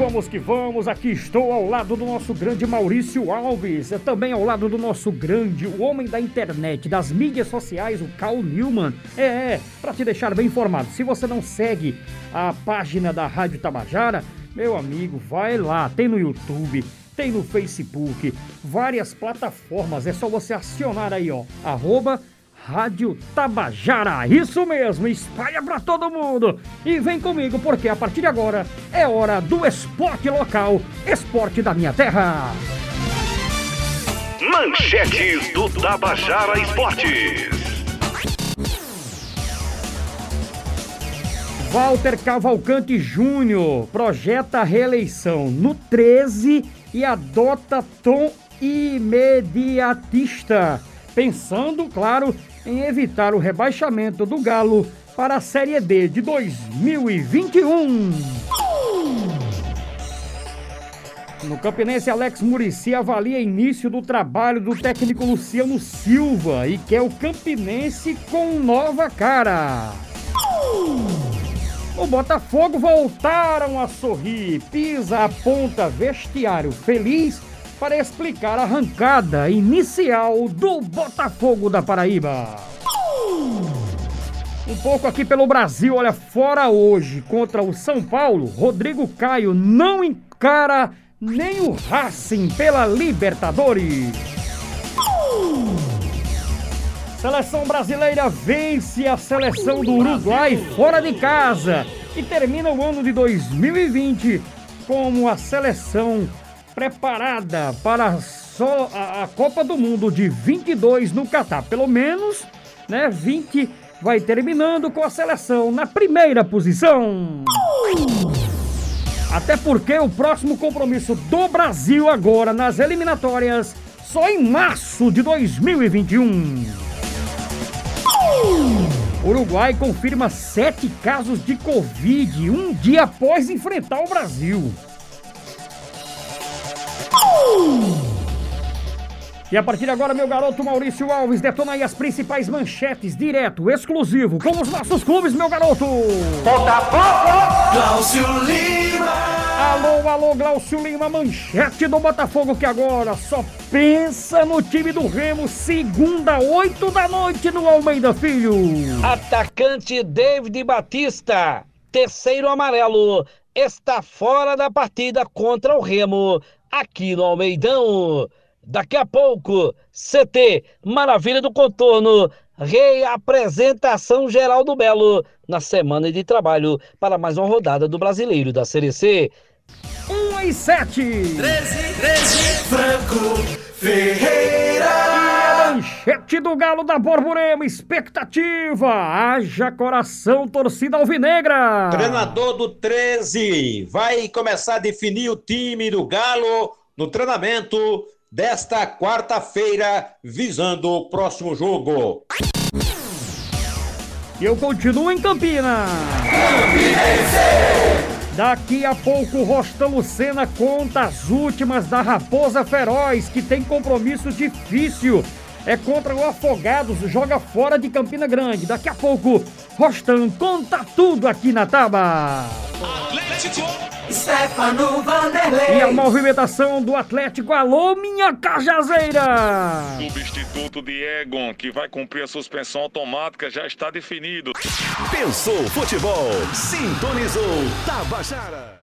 vamos que vamos. Aqui estou ao lado do nosso grande Maurício Alves, também ao lado do nosso grande, o homem da internet, das mídias sociais, o Carl Newman. É, é, para te deixar bem informado. Se você não segue a página da Rádio Tabajara, meu amigo, vai lá, tem no YouTube, tem no Facebook, várias plataformas. É só você acionar aí, ó, arroba Rádio Tabajara. Isso mesmo, espalha pra todo mundo. E vem comigo, porque a partir de agora é hora do esporte local, esporte da minha terra. Manchetes do Tabajara Esportes. Walter Cavalcante Júnior projeta reeleição no 13 e adota tom imediatista, pensando, claro, em evitar o rebaixamento do Galo para a Série D de 2021. No Campinense, Alex Murici avalia início do trabalho do técnico Luciano Silva e quer o Campinense com nova cara. O Botafogo voltaram a sorrir. Pisa aponta vestiário feliz para explicar a arrancada inicial do Botafogo da Paraíba. Um pouco aqui pelo Brasil, olha, fora hoje contra o São Paulo, Rodrigo Caio não encara nem o Racing pela Libertadores. Seleção brasileira vence a seleção do Uruguai fora de casa e termina o ano de 2020 como a seleção preparada para só a, a Copa do Mundo de 22 no Catar. Pelo menos, né, 20 vai terminando com a seleção na primeira posição. Até porque o próximo compromisso do Brasil agora nas eliminatórias só em março de 2021. Uruguai confirma sete casos de Covid um dia após enfrentar o Brasil. E a partir de agora, meu garoto Maurício Alves, detona aí as principais manchetes, direto, exclusivo, com os nossos clubes, meu garoto! Botafogo! Glaucio Lima! Alô, alô, Glaucio Lima, manchete do Botafogo que agora só pensa no time do Remo, segunda, oito da noite no Almeida Filho. Atacante David Batista, terceiro amarelo, está fora da partida contra o Remo, aqui no Almeidão. Daqui a pouco, CT Maravilha do Contorno, reapresentação geral do Belo na semana de trabalho para mais uma rodada do Brasileiro da Série C. 1 e 7. 13, 13, Franco Ferreira. Manchete do Galo da Borborema, expectativa, haja coração, torcida alvinegra. Treinador do 13 vai começar a definir o time do Galo no treinamento desta quarta-feira, visando o próximo jogo. E eu continuo em Campina. Daqui a pouco, Rostão Lucena conta as últimas da Raposa Feroz, que tem compromisso difícil. É contra o Afogados, joga fora de Campina Grande. Daqui a pouco, Rostam conta tudo aqui na Taba. Stefano Vanderlei. E a movimentação do Atlético, alô, minha cajazeira! Substituto de Egon, que vai cumprir a suspensão automática, já está definido. Pensou futebol, sintonizou Tabajara.